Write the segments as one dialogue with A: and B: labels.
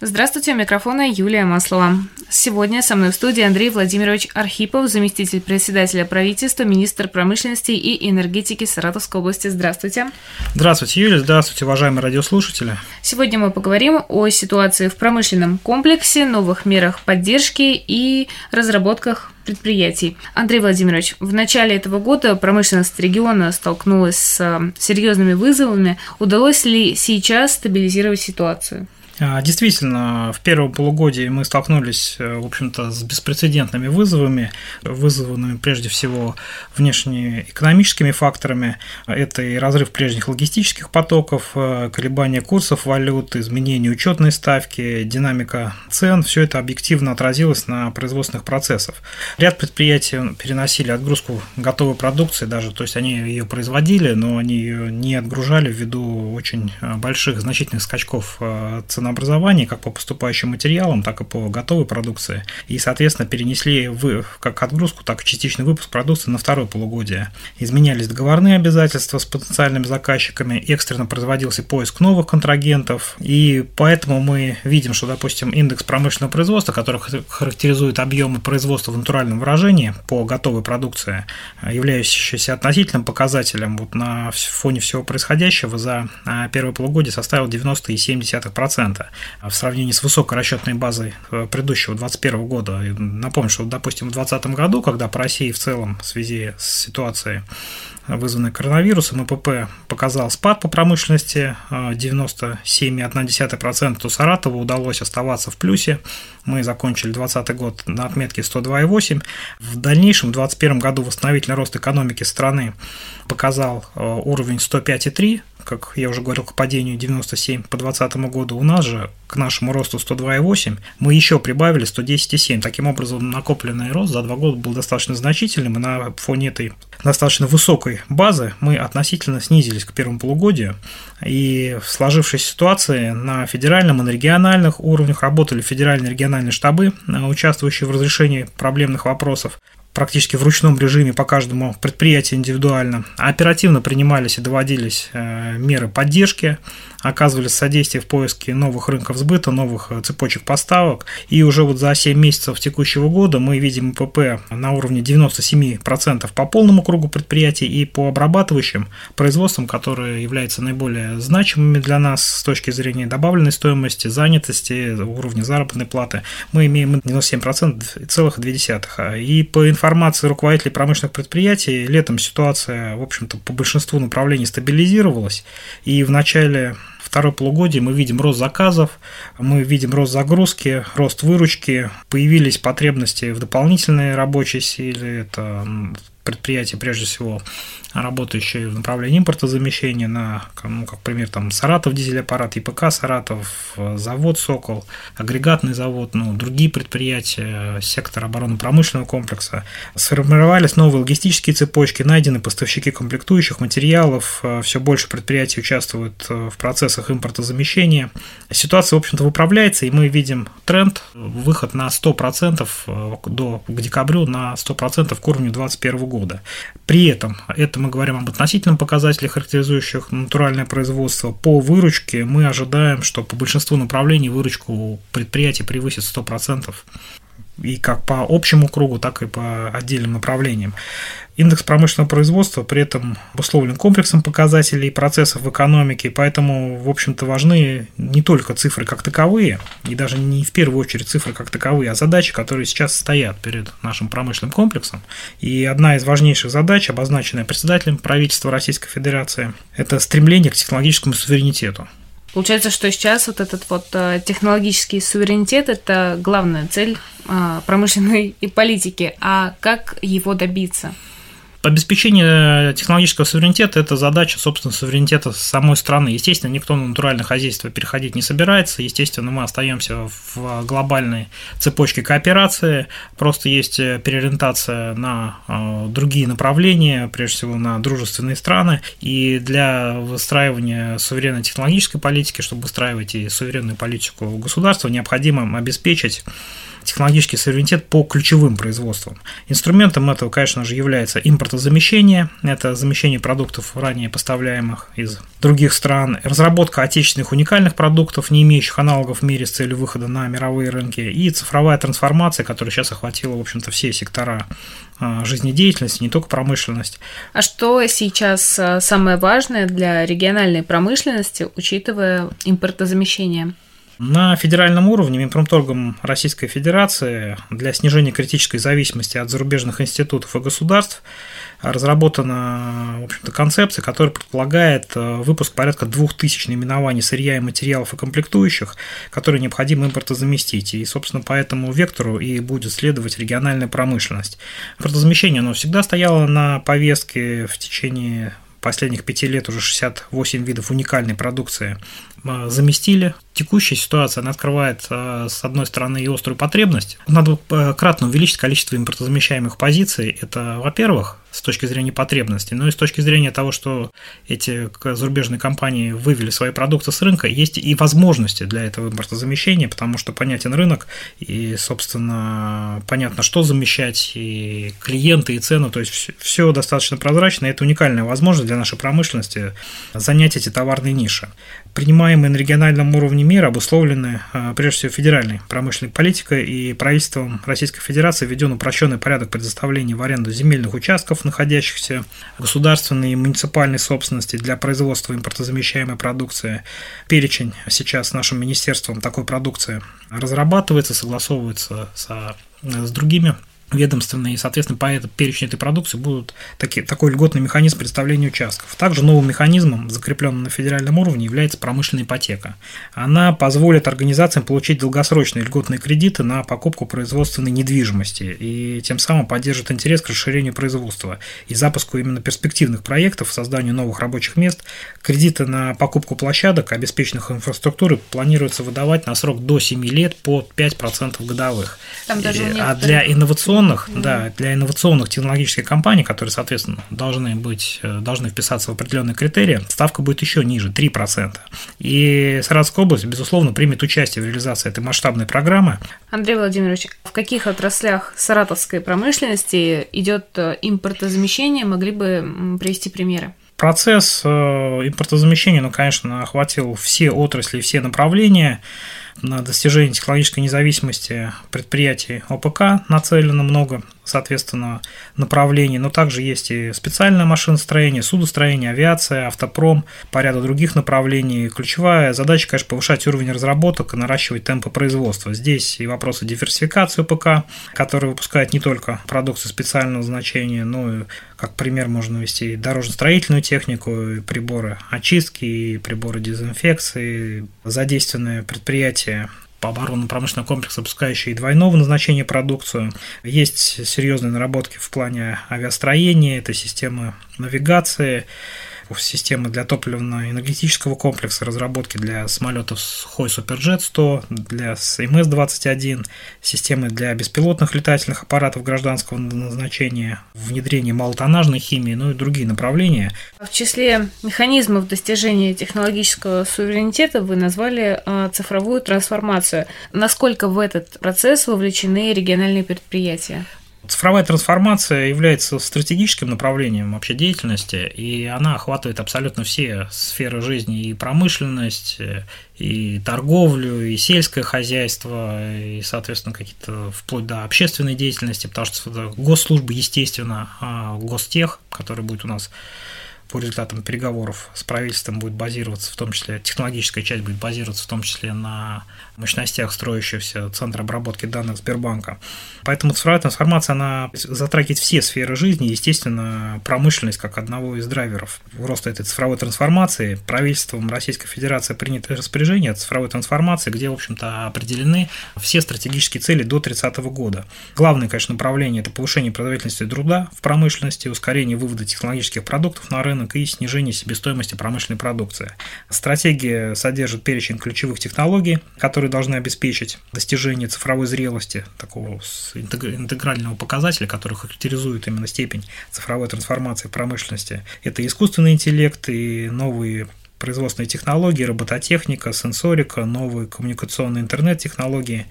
A: Здравствуйте, у микрофона Юлия Маслова. Сегодня со мной в студии Андрей Владимирович Архипов, заместитель председателя правительства, министр промышленности и энергетики Саратовской области. Здравствуйте.
B: Здравствуйте, Юлия. Здравствуйте, уважаемые радиослушатели.
A: Сегодня мы поговорим о ситуации в промышленном комплексе, новых мерах поддержки и разработках предприятий. Андрей Владимирович, в начале этого года промышленность региона столкнулась с серьезными вызовами. Удалось ли сейчас стабилизировать ситуацию?
B: А, действительно, в первом полугодии мы столкнулись, э, в общем-то, с беспрецедентными вызовами, вызванными прежде всего внешнеэкономическими факторами. Это и разрыв прежних логистических потоков, э, колебания курсов валют, изменение учетной ставки, динамика цен. Все это объективно отразилось на производственных процессах. Ряд предприятий переносили отгрузку готовой продукции даже, то есть они ее производили, но они ее не отгружали ввиду очень э, больших, значительных скачков цены ценообразовании как по поступающим материалам, так и по готовой продукции. И, соответственно, перенесли в, как отгрузку, так и частичный выпуск продукции на второе полугодие. Изменялись договорные обязательства с потенциальными заказчиками, экстренно производился поиск новых контрагентов, и поэтому мы видим, что, допустим, индекс промышленного производства, который характеризует объемы производства в натуральном выражении по готовой продукции, являющийся относительным показателем вот на фоне всего происходящего за а, первое полугодие составил 90,7% в сравнении с высокой расчетной базой э, предыдущего 2021 года. Напомню, что, допустим, в 2020 году, когда по России в целом в связи с ситуацией вызванной коронавирусом, ИПП показал спад по промышленности 97,1%, то Саратову удалось оставаться в плюсе. Мы закончили 2020 год на отметке 102,8. В дальнейшем, в 2021 году восстановительный рост экономики страны показал э, уровень 105,3, как я уже говорил, к падению 97 по 2020 году. У нас же к нашему росту 102,8 мы еще прибавили 110,7. Таким образом, накопленный рост за два года был достаточно значительным, и на фоне этой достаточно высокой базы мы относительно снизились к первому полугодию. И в сложившейся ситуации на федеральном и на региональных уровнях работали федеральные и региональные штабы, э, участвующие в разрешении проблемных вопросов практически в ручном режиме по каждому предприятию индивидуально. Оперативно принимались и доводились э, меры поддержки оказывали содействие в поиске новых рынков сбыта, новых э, цепочек поставок. И уже вот за 7 месяцев текущего года мы видим ИПП на уровне 97% по полному кругу предприятий и по обрабатывающим производствам, которые являются наиболее значимыми для нас с точки зрения добавленной стоимости, занятости, уровня заработной платы. Мы имеем 97% целых 2,2. И по информации руководителей промышленных предприятий, летом ситуация, в общем-то, по большинству направлений стабилизировалась. И в начале второе полугодие мы видим рост заказов, мы видим рост загрузки, рост выручки, появились потребности в дополнительной рабочей силе, это предприятия, прежде всего, работающие в направлении импортозамещения, на, ну, как пример, там, Саратов дизель-аппарат, ИПК Саратов, завод «Сокол», агрегатный завод, ну, другие предприятия, сектор оборонно-промышленного комплекса. Сформировались новые логистические цепочки, найдены поставщики комплектующих материалов, все больше предприятий участвуют в процессах импортозамещения. Ситуация, в общем-то, выправляется, и мы видим тренд, выход на 100% э, до, к декабрю на 100% к уровню 2021 года года. При этом, это мы говорим об относительном показателе, характеризующих натуральное производство, по выручке мы ожидаем, что по большинству направлений выручку предприятий превысит 100% и как по общему кругу, так и по отдельным направлениям. Индекс промышленного производства при этом обусловлен комплексом показателей и процессов в экономике, поэтому, в общем-то, важны не только цифры как таковые, и даже не в первую очередь цифры как таковые, а задачи, которые сейчас стоят перед нашим промышленным комплексом. И одна из важнейших задач, обозначенная председателем правительства Российской Федерации, это стремление к технологическому суверенитету.
A: Получается, что сейчас вот этот вот э, технологический суверенитет – это главная цель э, промышленной и политики. А как его добиться?
B: Обеспечение технологического суверенитета – это задача, собственно, суверенитета самой страны. Естественно, никто на натуральное хозяйство переходить не собирается. Естественно, мы остаемся в глобальной цепочке кооперации. Просто есть переориентация на э, другие направления, прежде всего на дружественные страны. И для выстраивания суверенной технологической политики, чтобы выстраивать и суверенную политику государства, необходимо обеспечить технологический суверенитет по ключевым производствам. Инструментом этого, конечно же, является импортозамещение, это замещение продуктов, ранее поставляемых из других стран, разработка отечественных уникальных продуктов, не имеющих аналогов в мире с целью выхода на мировые рынки, и цифровая трансформация, которая сейчас охватила, в общем-то, все сектора а, жизнедеятельности, не только промышленность.
A: А что сейчас а, самое важное для региональной промышленности, учитывая импортозамещение?
B: На федеральном уровне Минпромторгом Российской Федерации для снижения критической зависимости от зарубежных институтов и государств разработана в общем-то, концепция, которая предполагает э, выпуск порядка 2000 наименований сырья и материалов и комплектующих, которые необходимо импортозаместить. И, собственно, по этому вектору и будет следовать региональная промышленность. Импортозамещение оно всегда стояло на повестке в течение последних пяти лет уже 68 видов уникальной продукции а, заместили. Текущая ситуация, она открывает, а, с одной стороны, и острую потребность. Надо э, кратно увеличить количество импортозамещаемых позиций. Это, во-первых, с точки зрения потребностей, но и с точки зрения того, что эти зарубежные компании вывели свои продукты с рынка, есть и возможности для этого импортозамещения, потому что понятен рынок, и, собственно, понятно, что замещать, и клиенты, и цены, то есть все, достаточно прозрачно, и это уникальная возможность для нашей промышленности занять эти товарные ниши принимаемые на региональном уровне меры обусловлены а, прежде всего федеральной промышленной политикой и правительством Российской Федерации введен упрощенный порядок предоставления в аренду земельных участков, находящихся в государственной и муниципальной собственности для производства импортозамещаемой продукции. Перечень сейчас нашим министерством такой продукции разрабатывается, согласовывается со, с другими ведомственные, и, соответственно, по этому перечню этой продукции будут такие, такой льготный механизм представления участков. Также новым механизмом, закрепленным на федеральном уровне, является промышленная ипотека. Она позволит организациям получить долгосрочные льготные кредиты на покупку производственной недвижимости и тем самым поддержит интерес к расширению производства и запуску именно перспективных проектов, созданию новых рабочих мест. Кредиты на покупку площадок, обеспеченных инфраструктурой, планируется выдавать на срок до 7 лет по 5% годовых.
A: Там даже
B: а для инновационных инновационных, mm-hmm. да, для инновационных технологических компаний, которые, соответственно, должны быть, э, должны вписаться в определенные критерии, ставка будет еще ниже, 3%. И Саратовская область, безусловно, примет участие в реализации этой масштабной программы.
A: Андрей Владимирович, в каких отраслях саратовской промышленности идет э, импортозамещение, могли бы привести примеры?
B: Процесс э, импортозамещения, ну, конечно, охватил все отрасли, все направления на достижение технологической независимости предприятий ОПК нацелено много соответственно, направлений, но также есть и специальное машиностроение, судостроение, авиация, автопром, по ряду других направлений. Ключевая задача, конечно, повышать уровень разработок и наращивать темпы производства. Здесь и вопросы диверсификации ПК, который выпускает не только продукцию специального значения, но и как пример можно вести и дорожно-строительную технику, и приборы очистки, и приборы дезинфекции, задействованные предприятия по оборонно-промышленному комплексу, выпускающие двойного назначения продукцию. Есть серьезные наработки в плане авиастроения, это системы навигации, системы для топливно-энергетического комплекса, разработки для самолетов Сухой Суперджет 100, для МС-21, системы для беспилотных летательных аппаратов гражданского назначения, внедрение малотоннажной химии, ну и другие направления.
A: В числе механизмов достижения технологического суверенитета вы назвали а, цифровую трансформацию. Насколько в этот процесс вовлечены региональные предприятия?
B: Цифровая трансформация является стратегическим направлением вообще деятельности, и она охватывает абсолютно все сферы жизни, и промышленность, и торговлю, и сельское хозяйство, и, соответственно, какие-то вплоть до общественной деятельности, потому что госслужбы, естественно, а гостех, который будет у нас по результатам переговоров с правительством будет базироваться, в том числе технологическая часть будет базироваться в том числе на мощностях строящегося центра обработки данных Сбербанка. Поэтому цифровая трансформация, она затрагивает все сферы жизни, естественно, промышленность как одного из драйверов роста этой цифровой трансформации. Правительством Российской Федерации принято распоряжение о цифровой трансформации, где, в общем-то, определены все стратегические цели до 30 года. Главное, конечно, направление – это повышение производительности труда в промышленности, ускорение вывода технологических продуктов на рынок и снижение себестоимости промышленной продукции. Стратегия содержит перечень ключевых технологий, которые которые должны обеспечить достижение цифровой зрелости, такого интегрального показателя, который характеризует именно степень цифровой трансформации промышленности. Это искусственный интеллект и новые производственные технологии, робототехника, сенсорика, новые коммуникационные интернет-технологии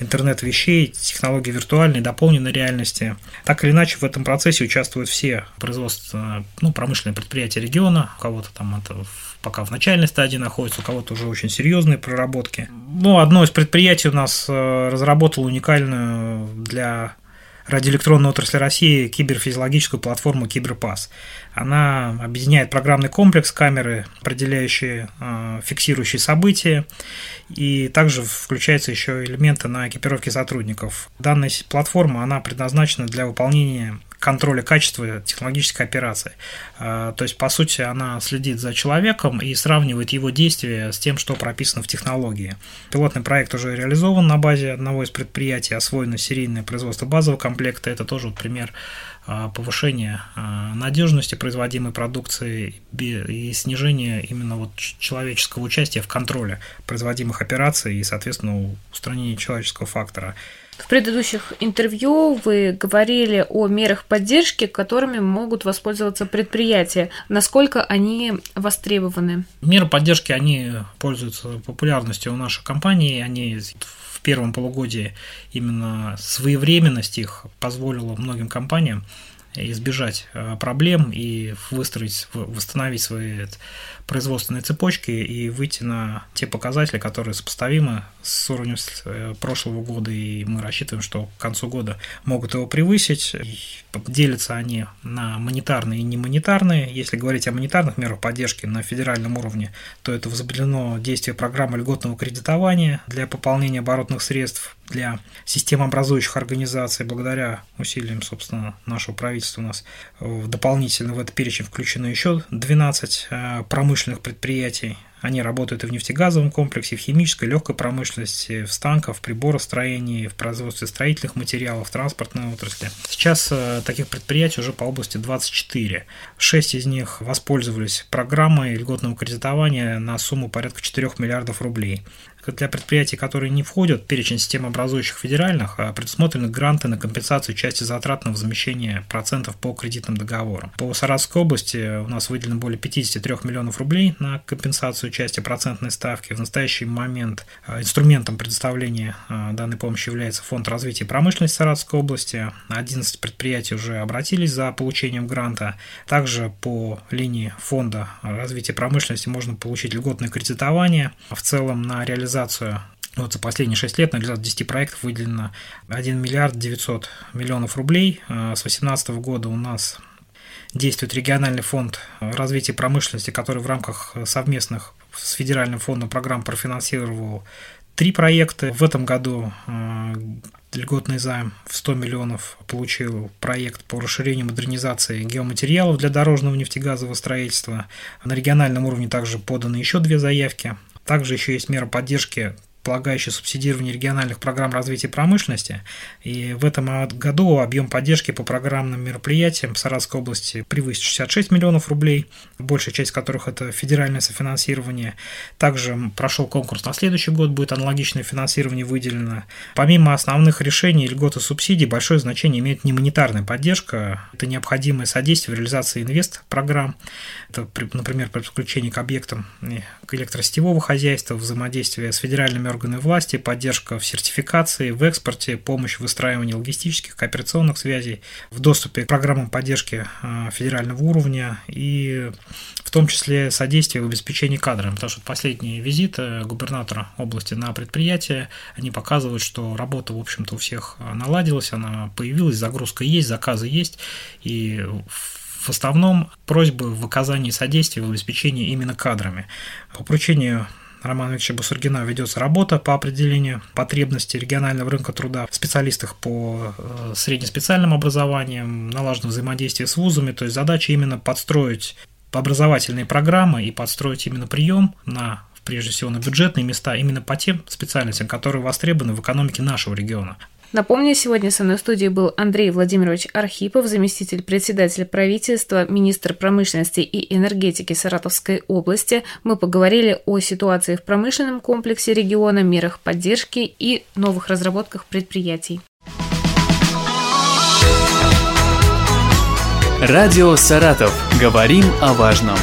B: интернет вещей, технологии виртуальной, дополненной реальности. Так или иначе, в этом процессе участвуют все производства, ну, промышленные предприятия региона, у кого-то там это пока в начальной стадии находится, у кого-то уже очень серьезные проработки. Ну, одно из предприятий у нас э, разработало уникальную для радиоэлектронной отрасли России киберфизиологическую платформу Киберпас. Она объединяет программный комплекс камеры, определяющие, э, фиксирующие события, и также включаются еще элементы на экипировке сотрудников. Данная платформа, она предназначена для выполнения контроля качества технологической операции. А, то есть, по сути, она следит за человеком и сравнивает его действия с тем, что прописано в технологии. Пилотный проект уже реализован на базе одного из предприятий, освоено серийное производство базового комплекта. Это тоже вот пример а, повышения а, надежности производимой продукции и снижения именно вот человеческого участия в контроле производимых операций и, соответственно, устранения человеческого фактора.
A: В предыдущих интервью вы говорили о мерах поддержки, которыми могут воспользоваться предприятия. Насколько они востребованы?
B: Меры поддержки, они пользуются популярностью у нашей компании. Они в первом полугодии именно своевременность их позволила многим компаниям избежать э, проблем и выстроить, восстановить свои производственной цепочки и выйти на те показатели, которые сопоставимы с уровнем э, прошлого года, и мы рассчитываем, что к концу года могут его превысить. Делятся они на монетарные и немонетарные. Если говорить о монетарных мерах поддержки на федеральном уровне, то это возобновлено действие программы льготного кредитования для пополнения оборотных средств для системообразующих организаций. Благодаря усилиям, собственно, нашего правительства у нас дополнительно в этот перечень включено еще 12 э, промышленных предприятий. Они работают и в нефтегазовом комплексе, в химической, легкой промышленности, в станках, в приборостроении, в производстве строительных материалов, в транспортной отрасли. Сейчас э, таких предприятий уже по области 24. Шесть из них воспользовались программой льготного кредитования на сумму порядка 4 миллиардов рублей для предприятий, которые не входят в перечень системообразующих федеральных, а предусмотрены гранты на компенсацию части затрат на возмещение процентов по кредитным договорам. По Саратовской области у нас выделено более 53 миллионов рублей на компенсацию части процентной ставки. В настоящий момент а, инструментом предоставления а, данной помощи является Фонд развития промышленности Саратовской области. 11 предприятий уже обратились за получением гранта. Также по линии Фонда развития промышленности можно получить льготное кредитование. В целом на реализацию вот за последние 6 лет на реализацию 10 проектов выделено 1 миллиард 900 миллионов рублей. А, с 2018 года у нас действует региональный фонд развития промышленности, который в рамках совместных с федеральным фондом программ профинансировал три проекта. В этом году а, льготный займ в 100 миллионов получил проект по расширению модернизации геоматериалов для дорожного нефтегазового строительства. На региональном уровне также поданы еще две заявки. Также еще есть мера поддержки полагающий субсидирование региональных программ развития промышленности. И в этом году объем поддержки по программным мероприятиям в Саратовской области превысит 66 миллионов рублей, большая часть которых это федеральное софинансирование. Также прошел конкурс на следующий год, будет аналогичное финансирование выделено. Помимо основных решений, льгот и субсидий, большое значение имеет немонетарная поддержка. Это необходимое содействие в реализации инвест-программ. Это, например, при подключении к объектам электросетевого хозяйства, взаимодействие с федеральными органы власти, поддержка в сертификации, в экспорте, помощь в выстраивании логистических, кооперационных связей, в доступе к программам поддержки а, федерального уровня и в том числе содействие в обеспечении кадрами, потому что последний визит губернатора области на предприятие, они показывают, что работа, в общем-то, у всех наладилась, она появилась, загрузка есть, заказы есть, и в основном просьбы в оказании содействия в обеспечении именно кадрами. По поручению Романа Викторовича Бусургина ведется работа по определению потребностей регионального рынка труда в специалистах по э, среднеспециальным образованиям, налажено взаимодействие с вузами, то есть задача именно подстроить образовательные программы и подстроить именно прием на прежде всего на бюджетные места именно по тем специальностям, которые востребованы в экономике нашего региона.
A: Напомню, сегодня со мной в студии был Андрей Владимирович Архипов, заместитель председателя правительства, министр промышленности и энергетики Саратовской области. Мы поговорили о ситуации в промышленном комплексе региона, мерах поддержки и новых разработках предприятий.
C: Радио «Саратов». Говорим о важном.